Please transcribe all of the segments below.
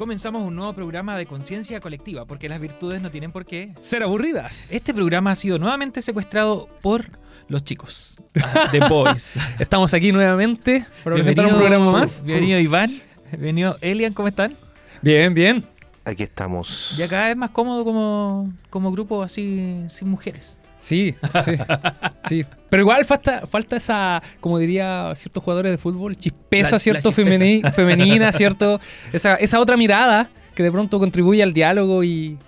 Comenzamos un nuevo programa de conciencia colectiva, porque las virtudes no tienen por qué ser aburridas. Este programa ha sido nuevamente secuestrado por los chicos, The Boys. Estamos aquí nuevamente para presentar un programa más. Bienvenido Iván, bienvenido Elian, ¿cómo están? Bien, bien. Aquí estamos. Ya cada vez más cómodo como, como grupo así sin mujeres. Sí, sí, sí. Pero igual falta, falta esa, como diría ciertos jugadores de fútbol, chispeza, ¿cierto? femenina, ¿cierto? Esa, esa otra mirada que de pronto contribuye al diálogo y,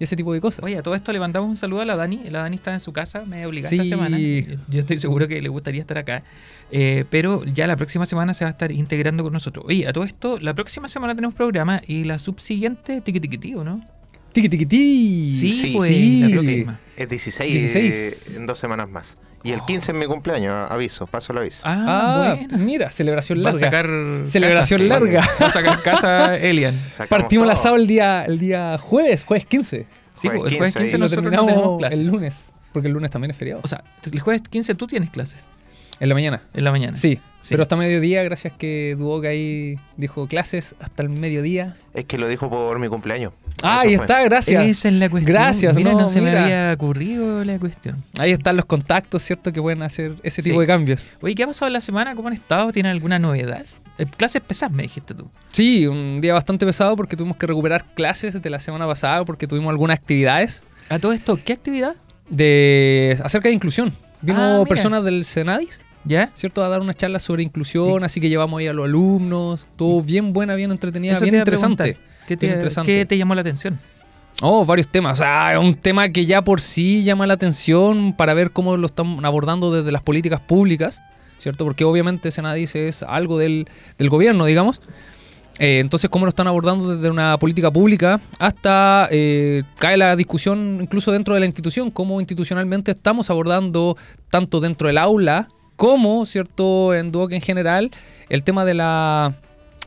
ese tipo de cosas. Oye, a todo esto le mandamos un saludo a la Dani. La Dani está en su casa, me obligada esta semana. Yo estoy seguro que le gustaría estar acá. Eh, pero ya la próxima semana se va a estar integrando con nosotros. Oye, a todo esto, la próxima semana tenemos programa y la subsiguiente, tiquitiquití, ¿no? Tiki tiki Sí, sí, pues, la próxima. Es 16, 16. en dos semanas más. Y el 15 es mi cumpleaños, aviso, paso el aviso. Ah, ah mira, celebración larga. Va a sacar celebración larga. Va a sacar casa Elian. Partimos el asado el día, el día jueves, jueves 15. Sí, jueves el jueves 15 nosotros no tenemos clases. El lunes, porque el lunes también es feriado. O sea, el jueves 15 tú tienes clases. En la mañana. En la mañana. Sí, pero hasta mediodía, gracias que que ahí dijo clases hasta el mediodía. Es que lo dijo por mi cumpleaños. Ah, ahí está, gracias. Esa es la cuestión. Gracias, mira, no, se me había ocurrido la cuestión. Ahí están los contactos, ¿cierto? Que pueden hacer ese tipo de cambios. Oye, ¿qué ha pasado la semana? ¿Cómo han estado? ¿Tienen alguna novedad? Eh, clases pesadas, me dijiste tú. Sí, un día bastante pesado porque tuvimos que recuperar clases de la semana pasada porque tuvimos algunas actividades. ¿A todo esto qué actividad? De acerca de inclusión. Vino ah, personas del Senadis ¿Ya? ¿Cierto? A dar una charla sobre inclusión, así que llevamos ahí a los alumnos, todo bien buena, bien entretenida, bien interesante. ¿Qué te, llamó la atención? Oh, varios temas. O sea, un tema que ya por sí llama la atención para ver cómo lo están abordando desde las políticas públicas, ¿cierto? Porque obviamente Senadis es algo del, gobierno, digamos. Eh, entonces, cómo lo están abordando desde una política pública hasta eh, cae la discusión incluso dentro de la institución, cómo institucionalmente estamos abordando tanto dentro del aula como, ¿cierto?, en Duoc en general, el tema de la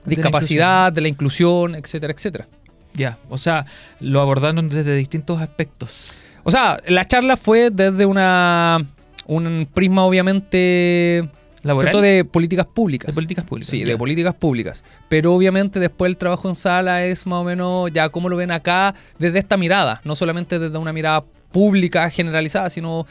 discapacidad, de la inclusión, etcétera, etcétera. Ya, o sea, lo abordaron desde distintos aspectos. O sea, la charla fue desde una un prisma obviamente ¿Cierto? de políticas públicas. De políticas públicas. Sí, de políticas públicas. Pero obviamente después el trabajo en sala es más o menos ya como lo ven acá desde esta mirada, no solamente desde una mirada pública generalizada, sino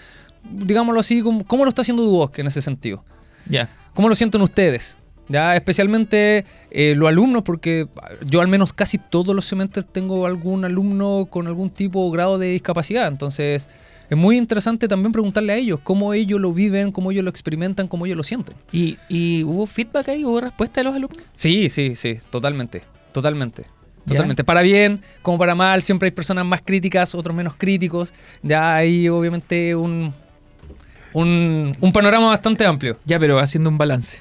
digámoslo así, ¿cómo, lo está haciendo Duoc en ese sentido? Ya. ¿Cómo lo sienten ustedes? Ya, especialmente eh, los alumnos, porque yo al menos casi todos los semestres tengo algún alumno con algún tipo o grado de discapacidad. Entonces, es muy interesante también preguntarle a ellos cómo ellos lo viven, cómo ellos lo experimentan, cómo ellos lo sienten. ¿Y, y hubo feedback ahí? ¿Hubo respuesta de los alumnos? Sí, sí, sí, totalmente. Totalmente. Totalmente. Para bien, como para mal, siempre hay personas más críticas, otros menos críticos. Ya hay obviamente un, un, panorama bastante amplio. Ya, pero haciendo un balance.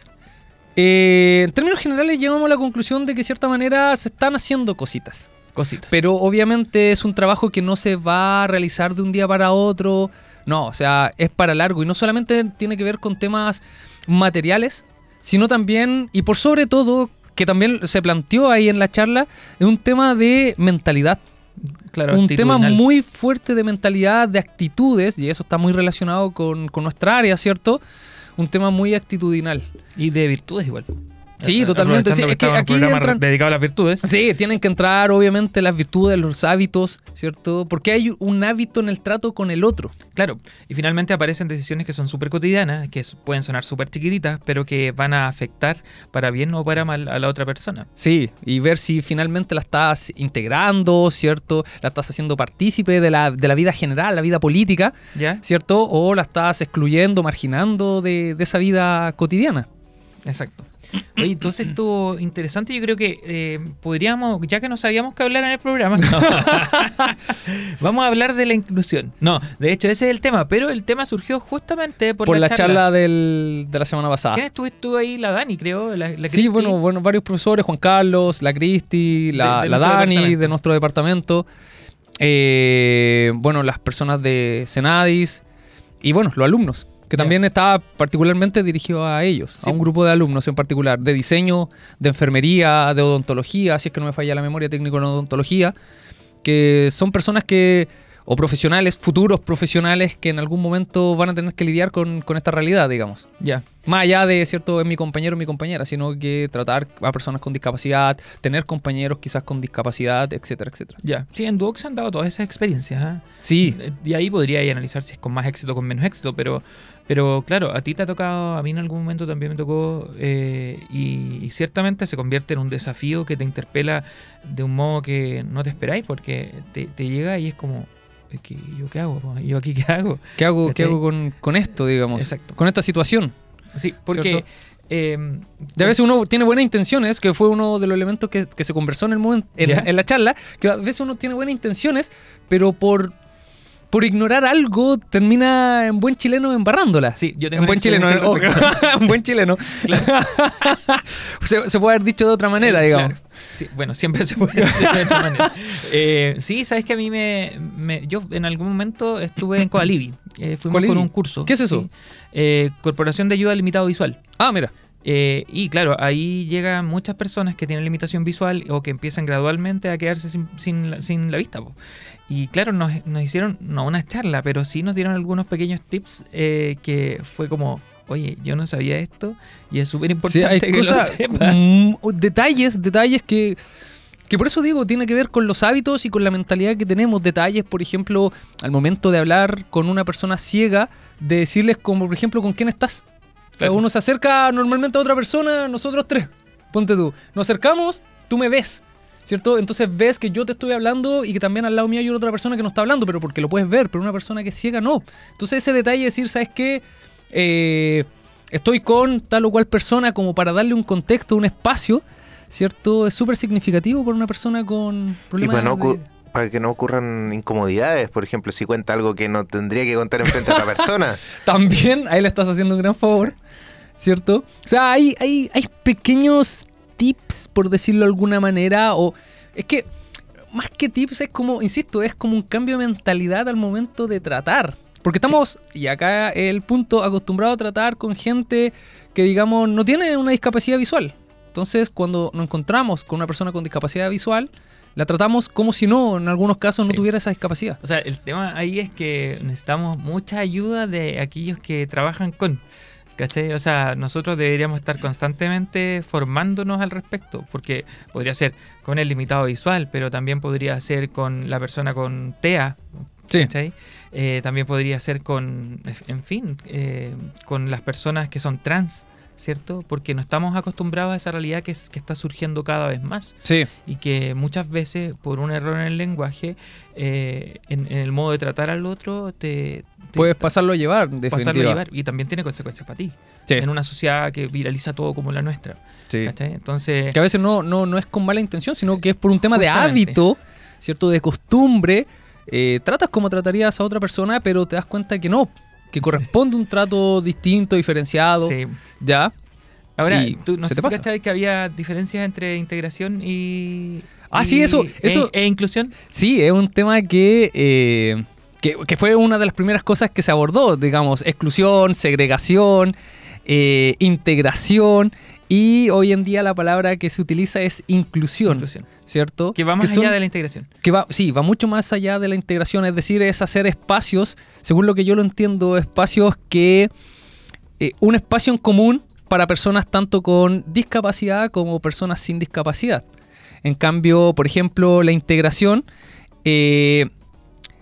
Eh, en términos generales llegamos a la conclusión de que de cierta manera se están haciendo cositas. Cositas. Pero obviamente es un trabajo que no se va a realizar de un día para otro. No, o sea, es para largo. Y no solamente tiene que ver con temas materiales, sino también, y por sobre todo, que también se planteó ahí en la charla, es un tema de mentalidad un tema muy fuerte de mentalidad, de actitudes, y eso está muy relacionado con, con nuestra área, ¿cierto? Un tema muy actitudinal. Y de virtudes igual. Sí, totalmente. Sí, es que aquí entran, dedicado a las virtudes. Sí, tienen que entrar obviamente las virtudes, los hábitos, ¿cierto? Porque hay un hábito en el trato con el otro. Claro, y finalmente aparecen decisiones que son súper cotidianas, que pueden sonar súper chiquititas, pero que van a afectar para bien o para mal a la otra persona. Sí, y ver si finalmente la estás integrando, ¿cierto? La estás haciendo partícipe de la, de la vida general, la vida política, ¿Ya? ¿cierto? O la estás excluyendo, marginando de, de esa vida cotidiana. Exacto. Oye, entonces estuvo interesante. Yo creo que eh, podríamos, ya que no sabíamos qué hablar en el programa, vamos a hablar de la inclusión. No, de hecho ese es el tema, pero el tema surgió justamente por, por la, charla, de la semana pasada. ¿Quién estuvo ahí? La Dani, creo. La, sí, bueno, bueno, varios profesores, Juan Carlos, la Cristi, la, Dani de nuestro departamento. Eh, bueno, las personas de Senadis y bueno, los alumnos que también estaba particularmente dirigido a ellos, a un grupo de alumnos en particular, de diseño, de enfermería, de odontología, si es que no me falla la memoria técnico en odontología, que son personas que o profesionales, futuros profesionales que en algún momento van a tener que lidiar con, esta realidad, digamos. Ya. Más allá de, ¿cierto?, es mi compañero o mi compañera, sino que tratar a personas con discapacidad, tener compañeros quizás con discapacidad, etcétera, etcétera. Ya. Sí, en Duoc se han dado todas esas experiencias. ¿ah? Sí. Y ahí podría analizar si es con más éxito o con menos éxito, pero pero claro, a ti te ha tocado, a mí en algún momento también me tocó, eh, y, ciertamente se convierte en un desafío que te interpela de un modo que no te esperáis, porque te, llega y es como, ¿yo qué hago? ¿Yo aquí qué hago? ¿Qué hago, ¿qué hago con, esto, digamos? Exacto. Con esta situación. Sí, porque... Eh, de a veces uno tiene buenas intenciones, que fue uno de los elementos que, se conversó en el momento, en la charla, que a veces uno tiene buenas intenciones, pero por por ignorar algo termina en buen chileno embarrándola. Sí, yo tengo en buen chileno, en buen chileno. se, puede haber dicho de otra manera, digamos. Sí, bueno, siempre se puede decir de otra manera. Eh, sí, sabes que a mí me, Yo en algún momento estuve en Coalibi. Eh, fuimos con un curso. ¿Qué es eso? Eh, Corporación de Ayuda Limitado Visual. Ah, mira. Eh, y claro, ahí llegan muchas personas que tienen limitación visual o que empiezan gradualmente a quedarse sin, sin, la, vista. Y claro, nos, hicieron, no una charla, pero sí nos dieron algunos pequeños tips eh, que fue como, oye, yo no sabía esto y es súper importante que lo sepas. Mm, detalles, detalles que... Que por eso digo, tiene que ver con los hábitos y con la mentalidad que tenemos. Detalles, por ejemplo, al momento de hablar con una persona ciega, de decirles como, por ejemplo, con quién estás. uno se acerca normalmente a otra persona, nosotros tres. Ponte tú. Nos acercamos, tú me ves. ¿Cierto? Entonces ves que yo te estoy hablando y que también al lado mío hay otra persona que no está hablando, pero porque lo puedes ver, pero una persona que es ciega no. Entonces ese detalle de decir, ¿sabes qué? Eh, estoy con tal o cual persona como para darle un contexto, un espacio, ¿cierto? Es súper significativo para una persona con problemas y para, que no ocurran incomodidades, por ejemplo, si cuenta algo que no tendría que contar enfrente a la persona. También, ahí le estás haciendo un gran favor, ¿cierto? O sea, hay, hay, hay pequeños tips, por decirlo de alguna manera, o es que más que tips es como, insisto, es como un cambio de mentalidad al momento de tratar. Porque estamos, y acá el punto, acostumbrado a tratar con gente que, digamos, no tiene una discapacidad visual. Entonces, cuando nos encontramos con una persona con discapacidad visual, la tratamos como si no, en algunos casos, no tuviera esa discapacidad. O sea, el tema ahí es que necesitamos mucha ayuda de aquellos que trabajan con. ¿Cachai? O sea, nosotros deberíamos estar constantemente formándonos al respecto, porque podría ser con el limitado visual, pero también podría ser con la persona con TEA, ¿cachai? Eh, también podría ser con, en fin, eh, con las personas que son trans, ¿cierto? Porque no estamos acostumbrados a esa realidad que, que está surgiendo cada vez más. Sí. Y que muchas veces, por un error en el lenguaje, eh, en, el modo de tratar al otro, te... Puedes pasarlo a llevar, Pasarlo a llevar y también tiene consecuencias para ti. En una sociedad que viraliza todo como la nuestra. Sí. Entonces... Que a veces no, no, no es con mala intención, sino que es por un tema de hábito, ¿cierto? De costumbre. Eh, tratas como tratarías a otra persona, pero te das cuenta que no, que corresponde un trato distinto, diferenciado. Sí. ¿Ya? Ahora, tú no sé si que había diferencias entre integración y. Ah, sí, eso. E, eso e, inclusión? Sí, es un tema que, eh, que, que. fue una de las primeras cosas que se abordó, digamos, exclusión, segregación, eh, integración y hoy en día la palabra que se utiliza es inclusión. inclusión. ¿cierto? Que va más allá de la integración. Que va, sí, va mucho más allá de la integración, es decir, es hacer espacios, según lo que yo lo entiendo, espacios que... Eh, un espacio en común para personas tanto con discapacidad como personas sin discapacidad. En cambio, por ejemplo, la integración, eh,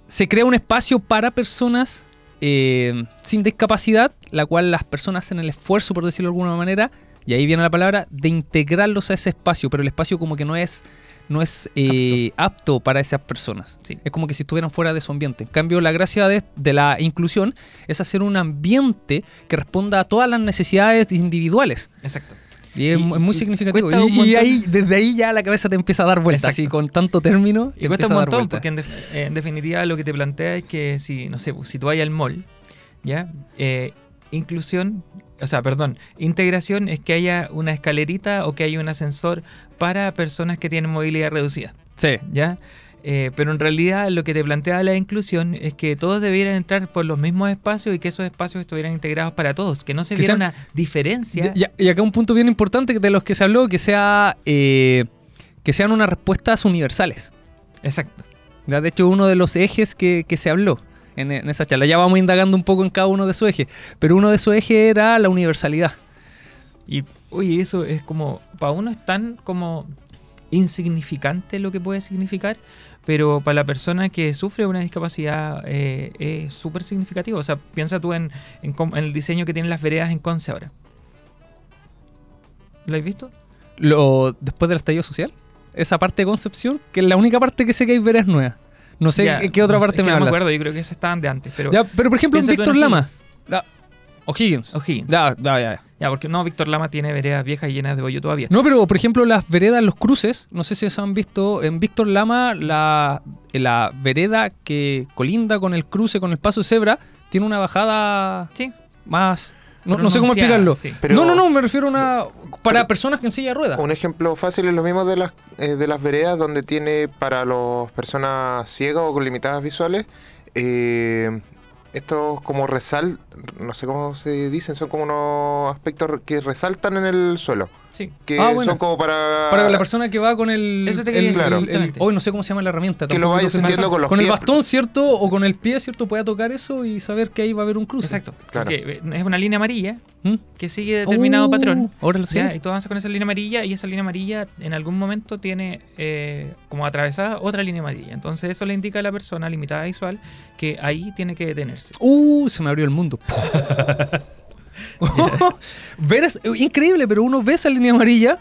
se crea un espacio para personas eh, sin discapacidad, la cual las personas hacen el esfuerzo, por decirlo de alguna manera, y ahí viene la palabra, de integrarlos a ese espacio, pero el espacio como que no es no es eh, apto. para esas personas. Es como que si estuvieran fuera de su ambiente. En cambio, la gracia de, la inclusión es hacer un ambiente que responda a todas las necesidades individuales. Exacto. Y es, muy significativo. Y, ahí, desde ahí ya la cabeza te empieza a dar vueltas, así con tanto término. Y cuesta un montón, porque en, definitiva lo que te plantea es que si, no sé, si tú vayas al mall, ¿ya? Eh, inclusión o sea, perdón, integración es que haya una escalerita o que haya un ascensor para personas que tienen movilidad reducida. Sí. ¿Ya? Eh, pero en realidad lo que te plantea la inclusión es que todos debieran entrar por los mismos espacios y que esos espacios estuvieran integrados para todos, que no se viera una diferencia. Y, acá un punto bien importante de los que se habló, que sea eh, que sean unas respuestas universales. Exacto. De hecho, uno de los ejes que, que se habló en, en, esa charla. Ya vamos indagando un poco en cada uno de sus ejes. Pero uno de esos ejes era la universalidad. Y, oye, eso es como, para uno es tan como insignificante lo que puede significar, pero para la persona que sufre una discapacidad eh, es súper significativo. O sea, piensa tú en, en, en, el diseño que tienen las veredas en Conce ahora. ¿Lo has visto? Lo, después del estallido social. Esa parte de Concepción, que es la única parte que sé que hay veredas nuevas. No sé ya, qué otra no parte sé, me no hablas. me acuerdo, yo creo que esas estaban de antes. Pero, ya, pero por ejemplo, en Víctor Lama. O'Higgins. O'Higgins. Ya, ya, ya. Ya, porque no, Víctor Lama tiene veredas viejas y llenas de hoyo todavía. No, pero por ejemplo, las veredas, los cruces, no sé si se han visto, en Víctor Lama, la, la vereda que colinda con el cruce, con el paso de cebra, tiene una bajada sí. más... No, no sé cómo explicarlo. Sí. Pero- no, no, no, me refiero a una... Para pero- personas que en silla de ruedas. Un ejemplo fácil es lo mismo de las, eh, de las veredas donde tiene para las personas ciegas o con limitadas visuales eh, estos como resal, no sé cómo se dicen, son como unos aspectos que resaltan en el suelo. Sí. Que Ah, bueno. son como para... Para la persona que va con el. Eso te quería el- decir, el- el- justamente. hoy no sé cómo se llama la herramienta. Que lo tampoco vaya lo sé. sintiendo con los Con el bastón, ¿cierto? O con el pie, ¿cierto? Pueda tocar eso y saber que ahí va a haber un cruce. Exacto. Claro. Porque es una línea amarilla ¿Mm? que sigue determinado Oh, patrón. Ahora lo sé. ¿ya? Y tú avanzas con esa línea amarilla y esa línea amarilla en algún momento tiene eh, como atravesada otra línea amarilla. Entonces eso le indica a la persona limitada visual que ahí tiene que detenerse. Uh, se me abrió el mundo. Ver es increíble, pero uno ve esa línea amarilla.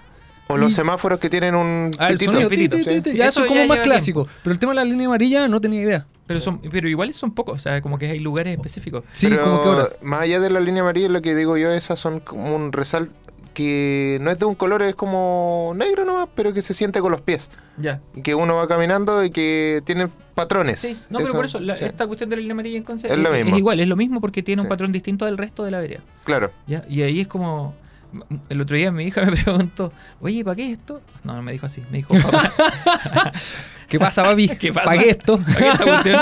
O los semáforos que tienen un Ah, el pitito. sonido. pitito, Sí, ya eso eso es como ya más clásico. Pero el tema de la línea amarilla no tenía idea. Pero son, pero igual son pocos, o sea, como que hay lugares específicos. Sí, Pero como que ahora. más allá de la línea amarilla, lo que digo yo, esas son como un resal que no es de un color, es como negro nomás, pero que se siente con los pies. Ya. Y que uno va caminando y que tienen patrones. Sí, no, pero por eso, la- sí, esta cuestión de la línea amarilla en Conce Es lo mismo. igual, es lo mismo porque tiene un patrón distinto del resto de la vereda. Claro. ¿ya? Y ahí es como. El otro día mi hija me preguntó, oye, ¿para qué esto? No, no me dijo así, me dijo, papá, ¿Qué pasa, papi? ¿Qué pasa? Esto. ¿para qué esta cuestión?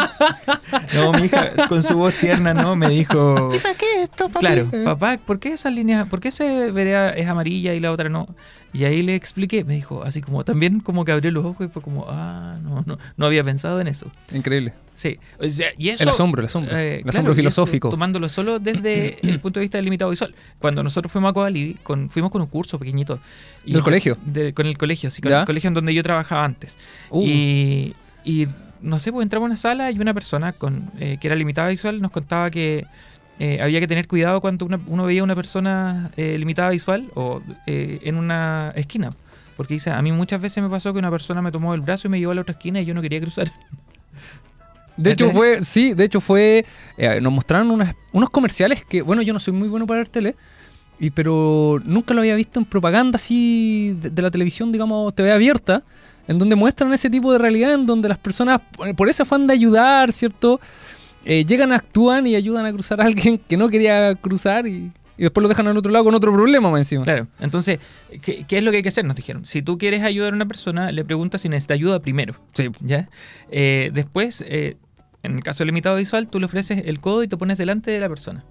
No, mi hija con su voz tierna, ¿no? Me dijo, ¿Para qué esto, papi? claro, papá, ¿por qué esas líneas, por qué esa vereda es amarilla y la otra no? Y ahí le expliqué, me dijo, así como, también como que abrió los ojos y fue como, ah, no, no, no había pensado en eso. Increíble. Sí, o sea, y eso... El asombro, el asombro. Eh, el claro, asombro y eso filosófico. tomándolo solo desde el punto de vista del limitado visual. Cuando nosotros fuimos a Covalidi, con, fuimos con un curso pequeñito. y- ¿Del colegio? de- con el colegio, sí, con ¿Ya? el colegio en donde yo trabajaba antes. Uh. Y, y, no sé, pues entramos a una sala y una persona con eh, que era limitada visual nos contaba que eh, había que tener cuidado cuando una- uno veía a una persona eh, limitada visual o eh, en una esquina. Porque dice, a mí muchas veces me pasó que una persona me tomó el brazo y me llevó a la otra esquina y yo no quería cruzar. De hecho fue, sí, de hecho fue, eh, nos mostraron unas- unos comerciales que, bueno, yo no soy muy bueno para ver tele, y, pero nunca lo había visto en propaganda así de, de la televisión, digamos, TV abierta, en donde muestran ese tipo de realidad, en donde las personas, por- por ese afán de ayudar, ¿cierto? Eh, llegan, actúan y ayudan a cruzar a alguien que no quería cruzar y, y después lo dejan al otro lado con otro problema más encima. Claro, entonces, ¿qué, qué es lo que hay que hacer? Nos dijeron, si tú quieres ayudar a una persona, le preguntas si necesita ayuda primero. Sí. ¿Ya? Eh, después, eh, en el caso del limitado visual, tú le ofreces el codo y te pones delante de la persona.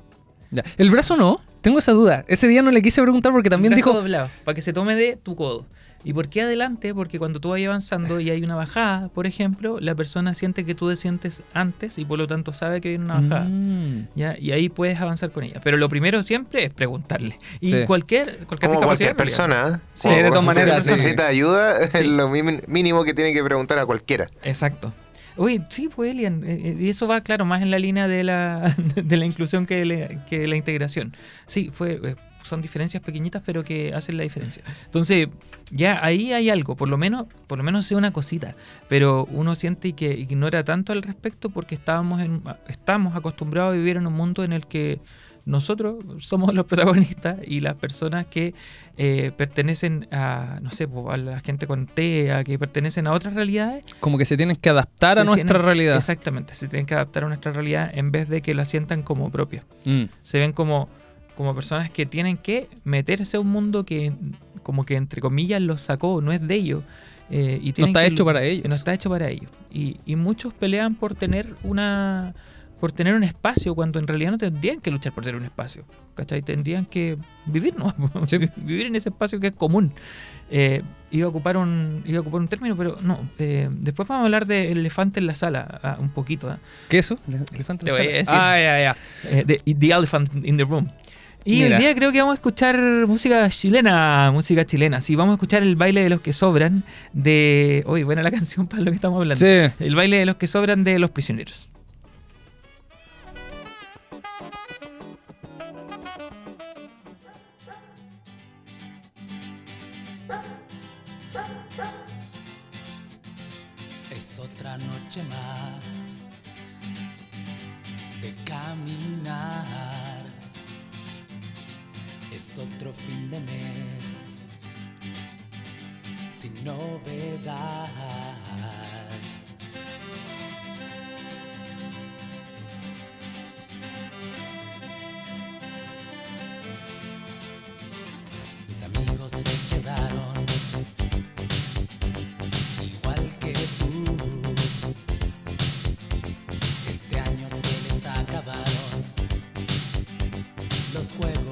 Ya. El brazo no, tengo esa duda. Ese día no le quise preguntar porque también Brazo dijo, doblado, para que se tome de tu codo. ¿Y por qué adelante? Porque cuando tú vayas avanzando y hay una bajada, por ejemplo, la persona siente que tú descientes antes y por lo tanto sabe que viene una bajada. Mm. ¿ya? Y ahí puedes avanzar con ella. Pero lo primero siempre es preguntarle. Y Sí. cualquier, cualquier Como cualquier persona. Sí, Como de todas cualquier maneras, sí. necesita ayuda, Sí. es lo mínimo que tiene que preguntar a cualquiera. Exacto. Oye, sí, pues Elian, eh, eh, y eso va, claro, más en la línea de la, de la inclusión que, le- que de la integración. Sí, fue, eh, son diferencias pequeñitas, pero que hacen la diferencia. Entonces, ya ahí hay algo, por lo menos, por lo menos sé una cosita, pero uno siente que ignora tanto al respecto porque estábamos, en, estamos acostumbrados a vivir en un mundo en el que nosotros somos los protagonistas y las personas que eh, pertenecen a, no sé, a la gente con TEA, que pertenecen a otras realidades, como que se tienen que adaptar a nuestra realidad. Exactamente, se tienen que adaptar a nuestra realidad en vez de que la sientan como propia. Mm. Se ven como, como personas que tienen que meterse a un mundo que, como que entre comillas, los sacó, no es de ellos. eh, y No está que- hecho para ellos. No está hecho para ellos. Y, y muchos pelean por tener una por tener un espacio cuando en realidad no tendrían que luchar por tener un espacio. ¿Cachai? Tendrían que vivir, ¿no? vivir en ese espacio que es común. Eh, iba, a ocupar un, iba a ocupar un término, pero no. Eh, después vamos a hablar de elefante en la sala ah, un poquito. ¿ah? ¿Qué es eso? Elefante en la sala. Ah, ya, ya. the, Elephant in the Room. Y hoy día creo que vamos a escuchar música chilena, música chilena. Sí, vamos a escuchar el baile de los que sobran de... Uy, buena la canción para lo que estamos hablando. Sí. El baile de los que sobran de los prisioneros. Mis amigos se quedaron igual que tú. Este año se les acabaron los juegos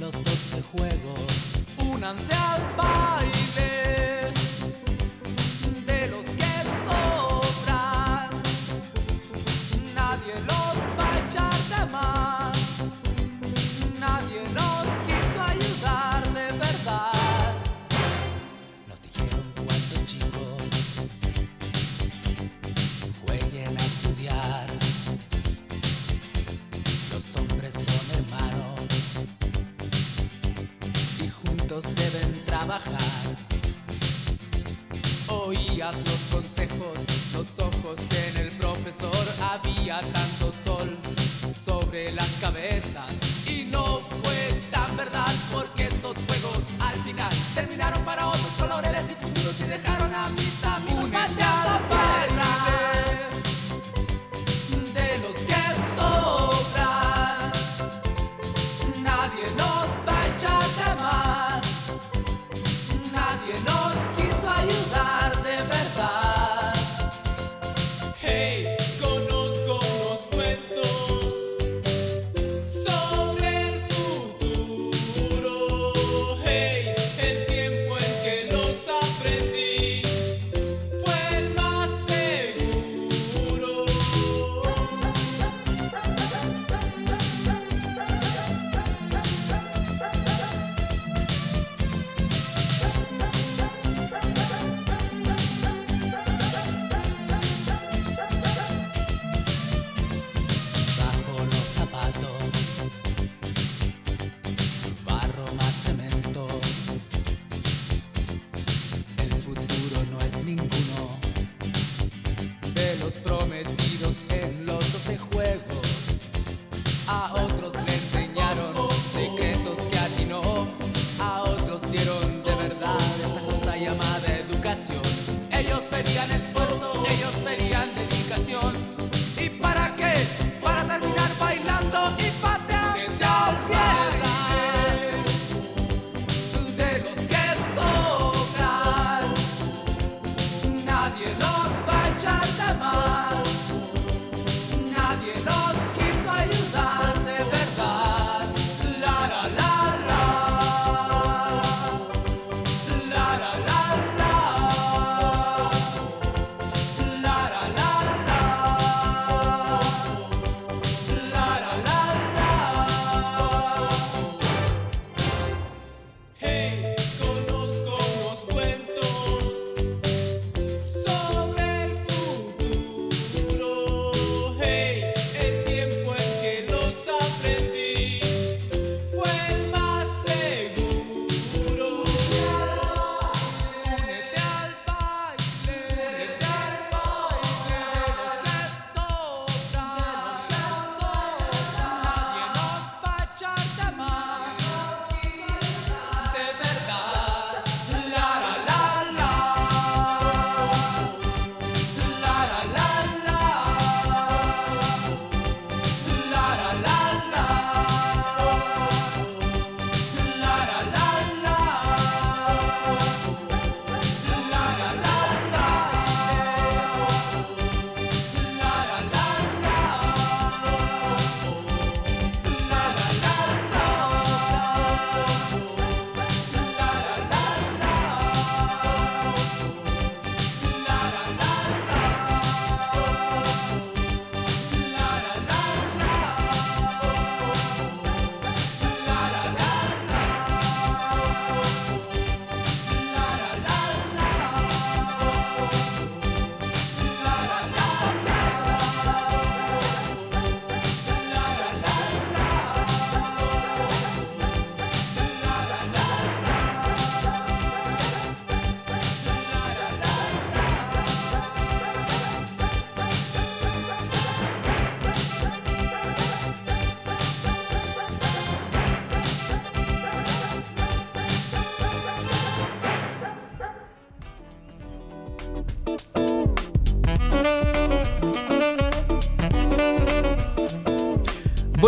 los doce juegos, únanse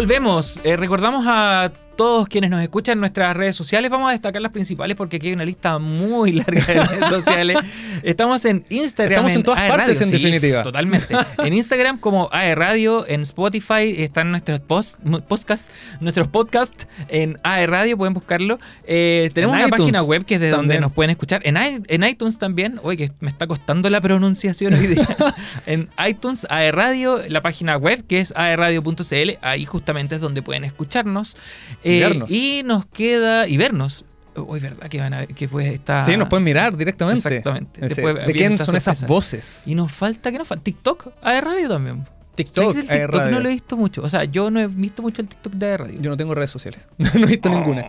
Volvemos. Eh, recordamos a todos quienes nos escuchan en nuestras redes sociales. Vamos a destacar las principales porque aquí hay una lista muy larga de redes sociales. Estamos en Instagram. Estamos en, todas AE partes, Radio, en sí, definitiva. Totalmente. En Instagram como AE Radio, en Spotify están nuestros post, podcast, nuestros podcasts en AE Radio, pueden buscarlo. Eh, tenemos En una iTunes página web que es de donde nos pueden escuchar. En, iTunes también. Oye, que me está costando la pronunciación hoy día. en iTunes, AE Radio, la página web que es aeradio.cl. Ahí justamente es donde pueden escucharnos. Y Eh, vernos. y nos queda. Y vernos. Hoy, ¿verdad? Que van a ver que pues está. Sí, nos pueden mirar directamente. Exactamente. Después ¿De quién son esas voces? Y nos falta, ¿qué nos falta? TikTok, AE Radio también. TikTok, ¿Sabes que el TikTok Radio. no lo he visto mucho. O sea, yo no he visto mucho el TikTok de AE Radio. Yo no tengo redes sociales. no he visto ninguna.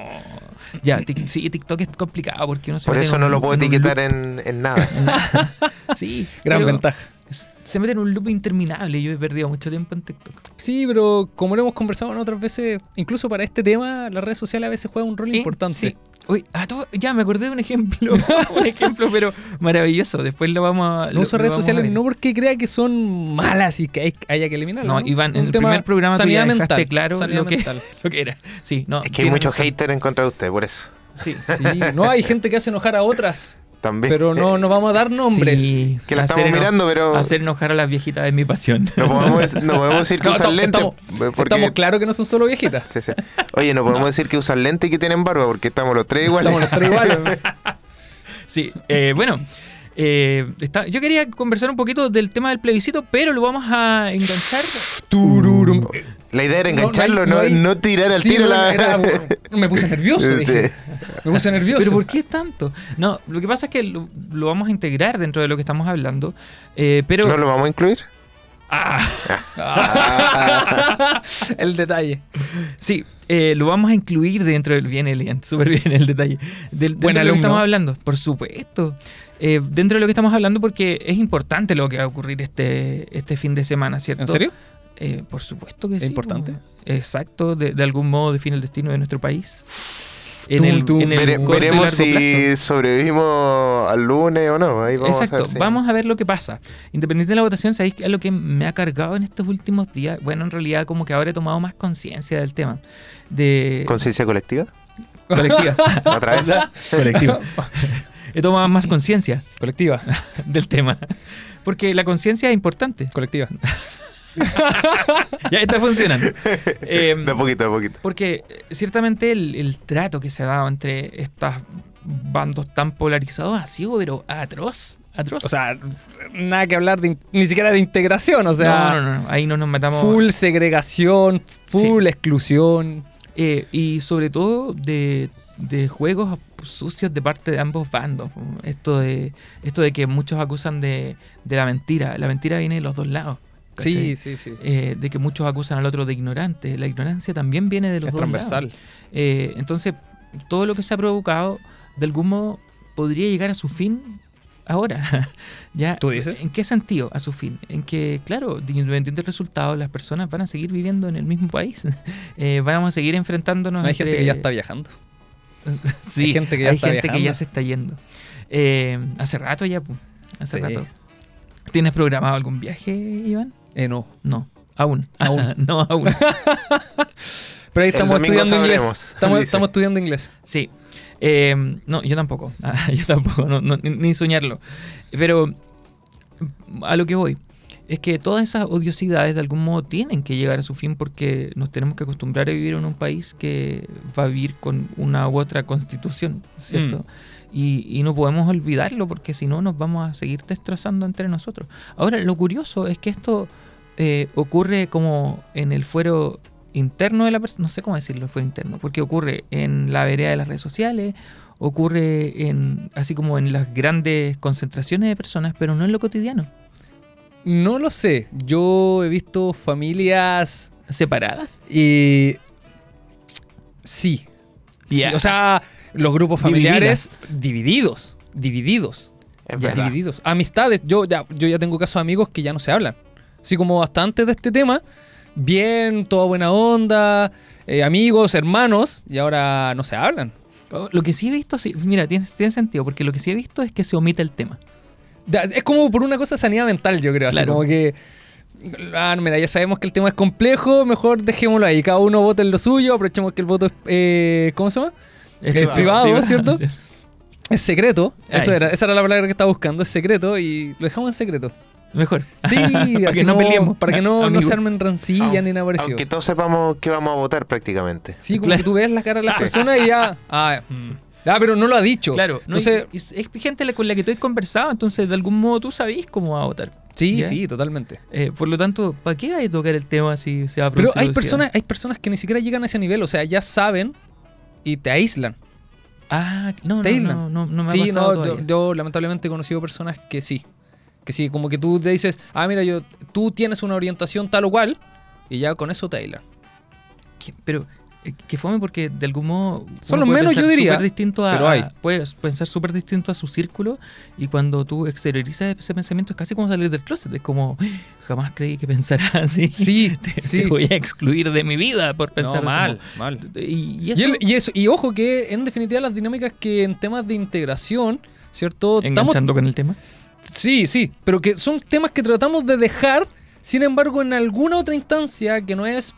Ya, sí, TikTok es complicado porque uno se Por mete eso en no un- lo puedo etiquetar en, en nada. Sí, Gran ventaja. Se mete en un loop interminable. Yo he perdido mucho tiempo en TikTok. Sí, pero como lo hemos conversado en otras veces, incluso para este tema, las redes sociales a veces juegan un rol Eh, importante. Sí. Uy, ah, todo- ya me acordé de un ejemplo. un ejemplo, pero maravilloso. Después lo vamos a. No uso redes sociales no porque crea que son malas y que hay- haya que eliminarlas. No, Iván, en el primer programa tú ya dejaste mental, claro lo que, mental. lo que era. Sí, no. Es que hay muchos razón. haters en contra de usted, por eso. Sí. Sí, no hay gente que hace enojar a otras, También. pero no nos vamos a dar nombres. Sí, que la estamos mirando, pero Hacer enojar a las viejitas es mi pasión. no podemos, no podemos decir que No, usan lentes. estamos- porque- Estamos claros que no son solo viejitas. Sí, sí. Oye, no podemos decir que usan lentes y que tienen barba, porque estamos los tres iguales. Estamos los tres iguales. Sí, eh, bueno. eh, está- yo quería conversar un poquito del tema del plebiscito, pero lo vamos a enganchar. Tururum. La idea era engancharlo, no, no hay- no tirar al Sí, tiro la. era- me puse nervioso. Sí. dije. Me puse nervioso. ¿Pero por qué tanto? No, lo que pasa es que lo, lo vamos a integrar dentro de lo que estamos hablando, eh, pero... ¿No lo vamos a incluir? Ah, Ah. El detalle. sí, eh, lo vamos a incluir dentro del bien, Elian, súper bien el detalle. Del, dentro de lo que estamos hablando, por supuesto. Eh, dentro de lo que estamos hablando porque es importante lo que va a ocurrir este, este fin de semana, ¿cierto? ¿En serio? Eh, por supuesto que ¿Es sí. importante? po. Exacto, de, de algún modo define el destino de nuestro país. En el, en el Vere- corto y veremos largo si plazo. sobrevivimos al lunes o no. Ahí vamos Exacto, a ver si- vamos a ver lo que pasa. Independiente de la votación, ¿sabéis qué es lo que me ha cargado en estos últimos días? Bueno, en realidad como que ahora he tomado más conciencia del tema. De ¿Conciencia colectiva? colectiva. ¿Otra vez? Colectiva. he tomado más conciencia Colectiva. del tema. Porque la conciencia es importante. Colectiva. Ya está funcionando. Em, De poquito, de a poquito. Porque eh, ciertamente el, el trato que se ha dado entre estos bandos tan polarizados ha sido, pero atroz. Atroz. O sea, nada que hablar de ni siquiera de integración. O sea, no, no, no, ahí no nos metamos. full segregación, full exclusión. Eh, y sobre todo de, de juegos sucios de parte de ambos bandos. Esto de, esto de que muchos acusan de, de la mentira. La mentira viene de los dos lados. ¿Cachai? Sí, sí, sí. Eh, de que muchos acusan al otro de ignorante. La ignorancia también viene de los Es dos transversal. lados. Eh, entonces, todo lo que se ha provocado, de algún modo, podría llegar a su fin ahora. ¿Ya? ¿Tú dices? ¿En qué sentido a su fin? En que, claro, independiente del resultado, las personas van a seguir viviendo en el mismo país. Eh, vamos a seguir enfrentándonos. Hay gente que ya está viajando. sí, hay gente que ya hay está gente que ya viajando. se está yendo. Eh, hace rato ya, hace Sí. rato. ¿Tienes programado algún viaje, Iván? Eh, no. No, aún. Aún. no, aún. Pero ahí estamos estudiando inglés. Estamos, estudiando inglés. Sí. Eh, no, yo tampoco. Ah, yo tampoco, no, no, ni, ni soñarlo. Pero a lo que voy es que todas esas odiosidades de algún modo tienen que llegar a su fin porque nos tenemos que acostumbrar a vivir en un país que va a vivir con una u otra constitución, ¿cierto? Mm. Y, y no podemos olvidarlo porque si no nos vamos a seguir destrozando entre nosotros. Ahora, lo curioso es que esto eh, ocurre como en el fuero interno de la persona, no sé cómo decirlo, el fuero interno, porque ocurre en la vereda de las redes sociales, ocurre en así como en las grandes concentraciones de personas, pero no en lo cotidiano. No lo sé. Yo he visto familias ¿Separadas? y. Sí. O sea, los grupos familiares divididos. Divididos. Es verdad. Divididos. Amistades. Yo ya, yo ya tengo casos de amigos que ya no se hablan. Así como hasta antes de este tema, bien, toda buena onda, eh, amigos, hermanos, y ahora no se hablan. Oh, Lo que sí he visto, sí, mira, tiene, tiene sentido, porque lo que sí he visto es que se omite el tema. Es como por una cosa de sanidad mental, yo creo. Así como que Ah, mira, ya sabemos que el tema es complejo, mejor dejémoslo ahí. Cada uno vote en lo suyo, aprovechemos que el voto es. eh, ¿Cómo se llama? Es Eh, privado, ¿cierto? sí. Es secreto. Eso era, esa era la palabra que estaba buscando, es secreto y lo dejamos en secreto. Mejor. Sí, para así que no peleemos. Para que no, no se armen rancillas ni nada parecido. Aunque todos sepamos que vamos a votar prácticamente. Sí, como Claro. que tú ves la cara de las personas y ya. Ah, mm. Ah, pero no lo ha dicho. Claro, no, Entonces, es gente con la que tú has conversado, entonces de algún modo tú sabís cómo va a votar. sí, ¿Ya? sí, totalmente. Eh, por lo tanto, ¿para qué hay que tocar el tema si se va a Pero hay personas, hay personas que ni siquiera llegan a ese nivel, o sea, ya saben y te aíslan. Ah, no, te no, aíslan. no, no, no me ha sí, pasado no, yo, lamentablemente he conocido personas que sí. Que sí, como que tú te dices, ah, mira, yo, tú tienes una orientación tal o cual, y ya con eso te aíslan. Pero que fome porque de algún modo Son los menos, yo diría, distinto a, pero hay. puedes pensar súper distinto a su círculo y cuando tú exteriorizas ese pensamiento es casi como salir del closet es como "Ah, jamás creí que pensara así Sí, te, sí. te voy a excluir de mi vida por pensar no, mal, mal. y, y Y, eso el- y eso, y ojo que en definitiva las dinámicas que en temas de integración, ¿cierto? Estamos, enganchando con el tema sí, sí, pero que son temas que tratamos de dejar, sin embargo, en alguna otra instancia que no es,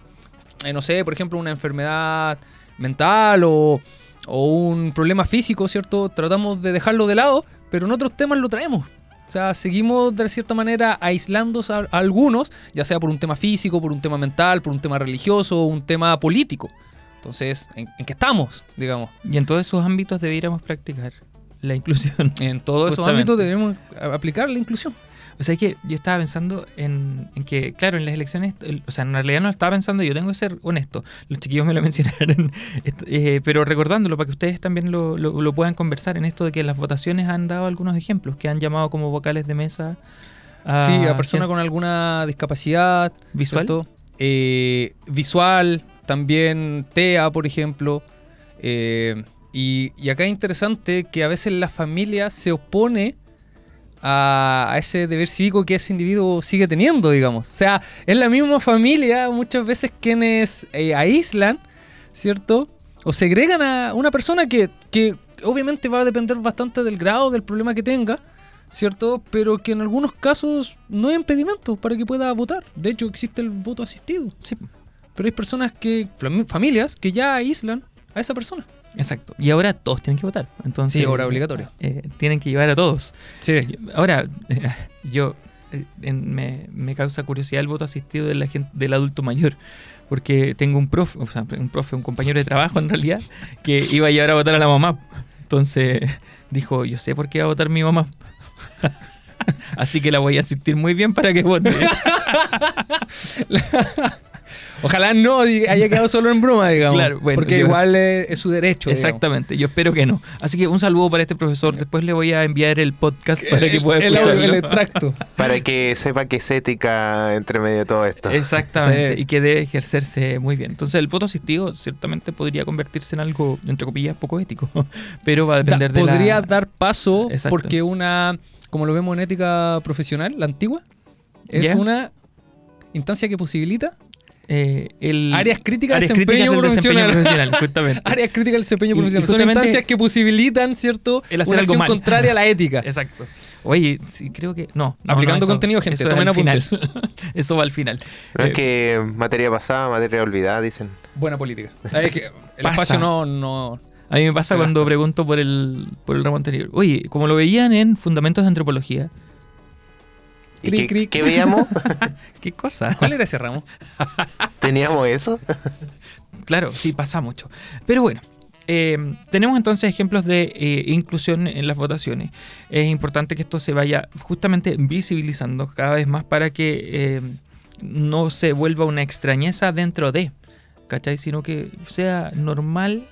eh, no sé, por ejemplo, una enfermedad mental o, o un problema físico, ¿cierto? Tratamos de dejarlo de lado, pero en otros temas lo traemos. O sea, seguimos de cierta manera aislando a, algunos, ya sea por un tema físico, por un tema mental, por un tema religioso o un tema político. Entonces, ¿en, en qué estamos? Digamos. y en todos esos ámbitos debiéramos practicar la inclusión En todos esos ámbitos debemos aplicar la inclusión. O sea, es que yo estaba pensando en, en que, claro, en las elecciones, el- o sea, en realidad no estaba pensando, yo tengo que ser honesto, los chiquillos me lo mencionaron, eh, pero recordándolo para que ustedes también lo, lo- lo puedan conversar en esto de que las votaciones han dado algunos ejemplos, que han llamado como vocales de mesa a, sí, a personas con alguna discapacidad. visual. Eh, visual, también TEA, por ejemplo. Eh, y, y acá es interesante que a veces la familia se opone a, a ese deber cívico que ese individuo sigue teniendo, digamos. O sea, es la misma familia muchas veces quienes eh, aíslan, ¿cierto? O segregan a una persona que, que obviamente va a depender bastante del grado del problema que tenga, ¿cierto? Pero que en algunos casos no hay impedimento para que pueda votar. De hecho, existe el voto asistido. Sí, Pero hay personas que, fam- familias, que ya aíslan a esa persona. Exacto. Y ahora todos tienen que votar. Entonces, Sí, ahora obligatorio. eh, tienen que llevar a todos. Sí. Ahora, eh, yo eh, en- me, me causa curiosidad el voto asistido de la gente, del adulto mayor. Porque tengo un profe, o sea, un profe, un compañero de trabajo en realidad, que iba a llevar a votar a la mamá. Entonces dijo, yo sé por qué va a votar mi mamá. Así que la voy a asistir muy bien para que vote. Ojalá no haya quedado solo en broma, digamos. Claro, bueno, porque yo- igual es, es su derecho. digamos. Exactamente, yo espero que no. Así que un saludo para este profesor. Después le voy a enviar el podcast para que pueda escucharlo. el extracto. Para que sepa que es ética entre medio de todo esto. Exactamente, Sí. y que debe ejercerse muy bien. Entonces el voto asistido ciertamente podría convertirse en algo, entre comillas, poco ético, pero va a Da- depender de podría la... dar paso Exacto. porque una, como lo vemos en ética profesional, la antigua, es una instancia que posibilita eh, el- áreas críticas áreas de desempeño críticas del desempeño profesional. profesional, justamente. áreas críticas del desempeño Y- y profesional. Son instancias que posibilitan, ¿cierto? El hacer una algo acción mal. contraria a la ética. Exacto. Oye, sí, creo que... No. no, Aplicando no, eso- contenido, gente, eso es tomen al final. apuntes. eso va al final. No Eh, es que materia pasada, materia olvidada, dicen. Buena política. Es que el Pasa. espacio no, no, A mí me pasa cuando pregunto por el, por el ramo anterior. Oye, como lo veían en Fundamentos de Antropología, ¿Y Cri, qué, cri. qué veíamos? ¿qué cosa? ¿Cuál era ese ramo? ¿Teníamos eso? Claro, sí, pasa mucho. Pero bueno, eh, tenemos entonces ejemplos de eh, inclusión en las votaciones. Es importante que esto se vaya justamente visibilizando cada vez más para que eh, no se vuelva una extrañeza dentro de, ¿cachai? Sino que sea normal,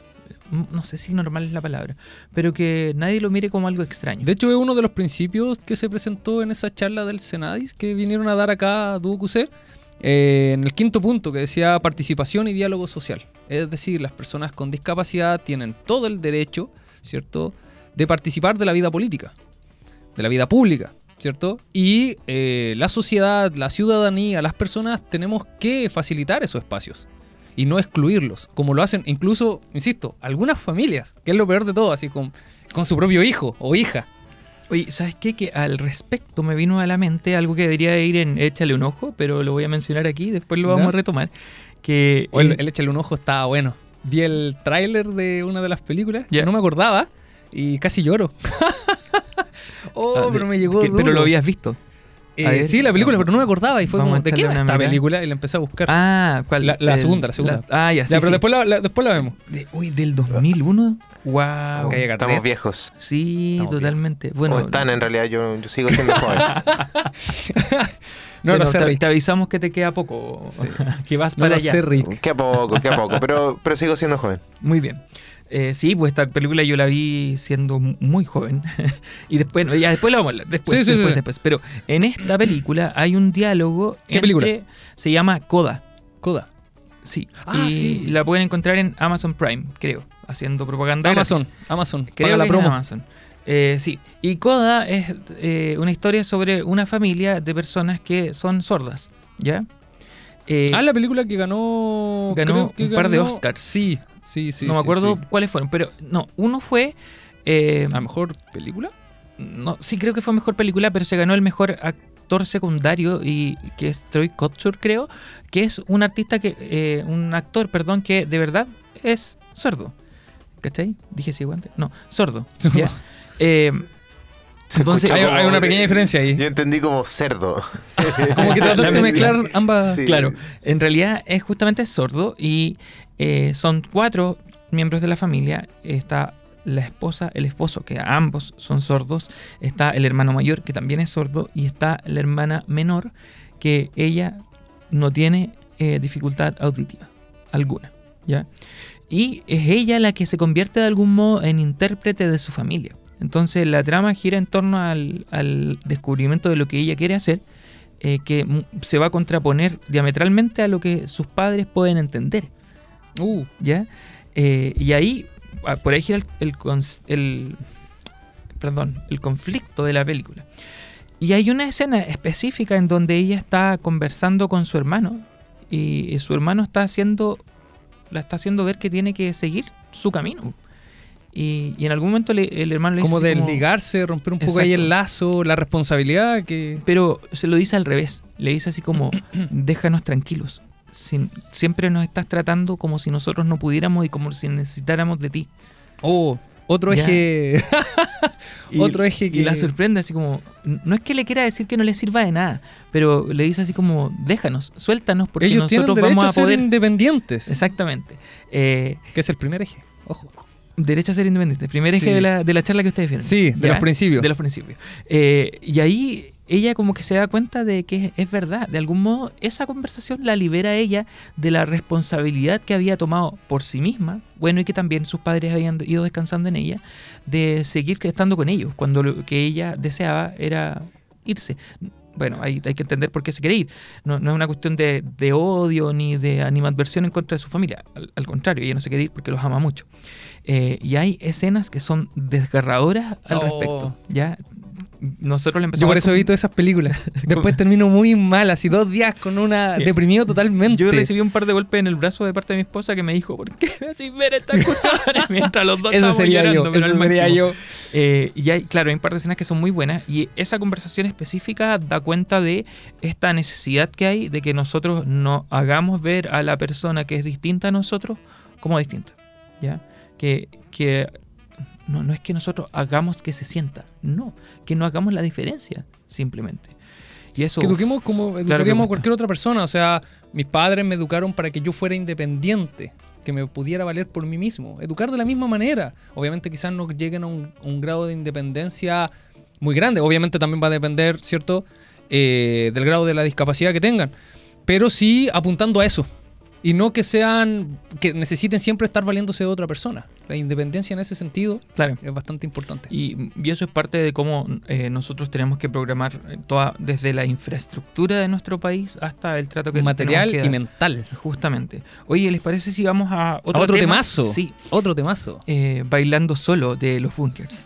no sé si normal es la palabra, pero que nadie lo mire como algo extraño. De hecho, es uno de los principios que se presentó en esa charla del Senadis que vinieron a dar acá a DUQC, eh, en el quinto punto que decía participación y diálogo social. Es decir, las personas con discapacidad tienen todo el derecho, ¿cierto?, de participar de la vida política, de la vida pública, ¿cierto? Y eh, la sociedad, la ciudadanía, las personas tenemos que facilitar esos espacios y no excluirlos, como lo hacen incluso, insisto, algunas familias, que es lo peor de todo, así con, con su propio hijo o hija. Oye, ¿sabes qué? Que al respecto me vino a la mente algo que debería ir en Échale un ojo, pero lo voy a mencionar aquí, después lo vamos a retomar. Que O el, eh, el échale un ojo estaba bueno. Vi el tráiler de una de las películas, Ya. no me acordaba, y casi lloro. oh, ah, pero me llegó que- Pero lo habías visto. Eh, ver, sí, la película, pero no me acordaba y fue vamos como, ¿de qué va esta mirada. película? Y la empecé a buscar. Ah, ¿cuál? La- la El- segunda, la segunda. ah, ya, sí. ya, pero sí. Después, la, la- después la vemos. De- uy, del 2001. Wow. Estamos viejos. Sí, Estamos totalmente. Bueno, o están en realidad, yo, yo sigo siendo joven. No lo sé, te, Rick. te avisamos que te queda poco, Sí. que vas No para allá. sé, Rick. que a poco, que a poco, pero, pero sigo siendo joven. Muy bien. Eh, sí, pues esta película yo la vi siendo mu- muy joven. y después, ya después la vamos a hablar. Después, Sí, sí, después, sí. después. Pero en esta película hay un diálogo ¿Qué entre- película? Se llama Coda. Coda. Sí. Ah, y sí. la pueden encontrar en Amazon Prime, creo. Haciendo propaganda. Amazon, gratis. Amazon. Creo Paga la que es en promo. Amazon. Eh, sí. Y Coda es eh, una historia sobre una familia de personas que son sordas. ¿Ya? Eh, Ah, la película que ganó. Ganó que un par de Oscars. Sí, sí, sí. no me sí, acuerdo sí. cuáles fueron, pero no, uno fue. eh, ¿A mejor película? no, sí, creo que fue mejor película, pero se ganó el mejor actor secundario y que es Troy Kotsur, creo, que es un artista que, eh, un actor, perdón, que de verdad es sordo. ¿Cachai? Dije sí, guante. No, sordo. ¿ya? Eh, Entonces, escuchó Hay, como- hay una pequeña diferencia ahí. Yo entendí como cerdo. Como que trataste de mezclar ambas. Sí. Claro, en realidad es justamente sordo y eh, son cuatro miembros de la familia. Está la esposa, el esposo, que ambos son sordos. Está el hermano mayor, que también es sordo. Y está la hermana menor, que ella no tiene eh, dificultad auditiva alguna. ¿ya? Y es ella la que se convierte de algún modo en intérprete de su familia. Entonces la trama gira en torno al, descubrimiento de lo que ella quiere hacer eh, que se va a contraponer diametralmente a lo que sus padres pueden entender, Uh, ¿ya? Eh, y ahí, ah, por ahí gira el, el perdón, el conflicto de la película. Y hay una escena específica en donde ella está conversando con su hermano y, su hermano está haciendo, la está haciendo ver que tiene que seguir su camino. Y, y en algún momento le- el hermano le dice como de como- ligarse, romper un poco ahí el lazo, la responsabilidad que. Pero se lo dice al revés. Le dice así como, déjanos tranquilos. Siempre nos estás tratando como si nosotros no pudiéramos y como si necesitáramos de ti. Oh, otro Ya. eje. otro eje que. Y la sorprende así como, no es que le quiera decir que no le sirva de nada, pero le dice así como, déjanos, suéltanos porque Ellos nosotros vamos a a ser poder... independientes. Exactamente. Eh, Que es el primer eje. Ojo. derecho a ser independiente. Primer eje de la, de la charla que ustedes vieron. Sí, de ¿ya? los principios. De los principios. Eh, y ahí ella como que se da cuenta de que es, es verdad. De algún modo, esa conversación la libera a ella de la responsabilidad que había tomado por sí misma, bueno, y que también sus padres habían ido descansando en ella, de seguir estando con ellos, cuando lo que ella deseaba era irse. Bueno, hay, hay que entender por qué se quiere ir. No, no es una cuestión de, de odio ni de animadversión en contra de su familia. Al, al contrario, ella no se quiere ir porque los ama mucho. Eh, y hay escenas que son desgarradoras al Oh. respecto. ¿ya? Nosotros le empezamos Yo por eso ver he visto esas películas. Después termino muy mal, así dos días con una Sí. deprimido totalmente. Yo recibí un par de golpes en el brazo de parte de mi esposa que me dijo, ¿por qué me haces ver estas cuestiones? Mientras los dos Eso sería llorando, yo, pero eso al sería máximo. yo. Eh, y hay, claro, hay un par de escenas que son muy buenas y esa conversación específica da cuenta de esta necesidad que hay de que nosotros no hagamos ver a la persona que es distinta a nosotros como distinta. ¿Ya? Que, que no, no es que nosotros hagamos que se sienta, no, que no hagamos la diferencia, simplemente. Y eso Que eduquemos como educaríamos a cualquier otra persona. O sea, mis padres me educaron para que yo fuera independiente, que me pudiera valer por mí mismo. Educar de la misma manera. Obviamente quizás no lleguen a un, un grado de independencia muy grande. Obviamente también va a depender, ¿cierto? Eh, del grado de la discapacidad que tengan. Pero sí apuntando a eso. Y no que sean, que necesiten siempre estar valiéndose de otra persona. La independencia en ese sentido claro. es bastante importante. Y, y eso es parte de cómo eh, nosotros tenemos que programar eh, toda, desde la infraestructura de nuestro país hasta el trato que Material y mental. Justamente. Oye, ¿les parece si vamos a otro, A otro tema? temazo. Sí, Otro temazo. eh, Bailando Solo de los Bunkers.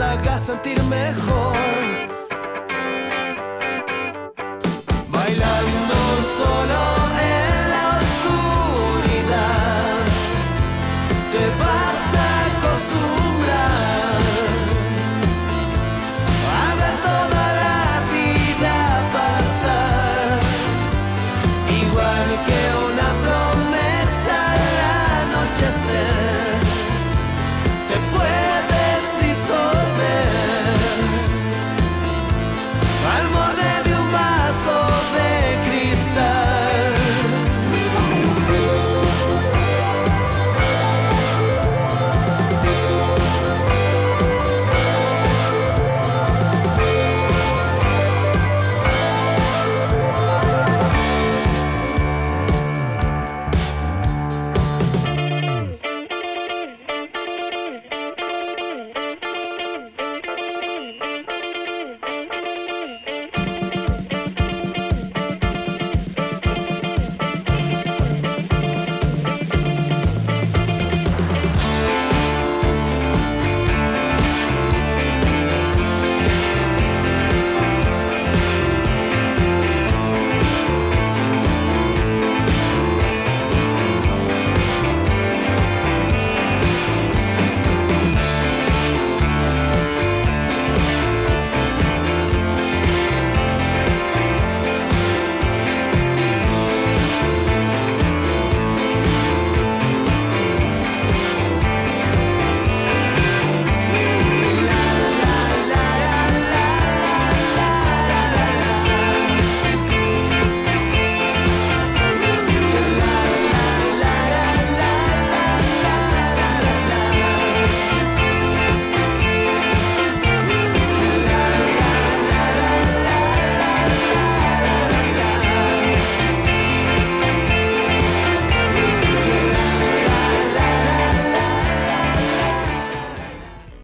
Haga sentir mejor.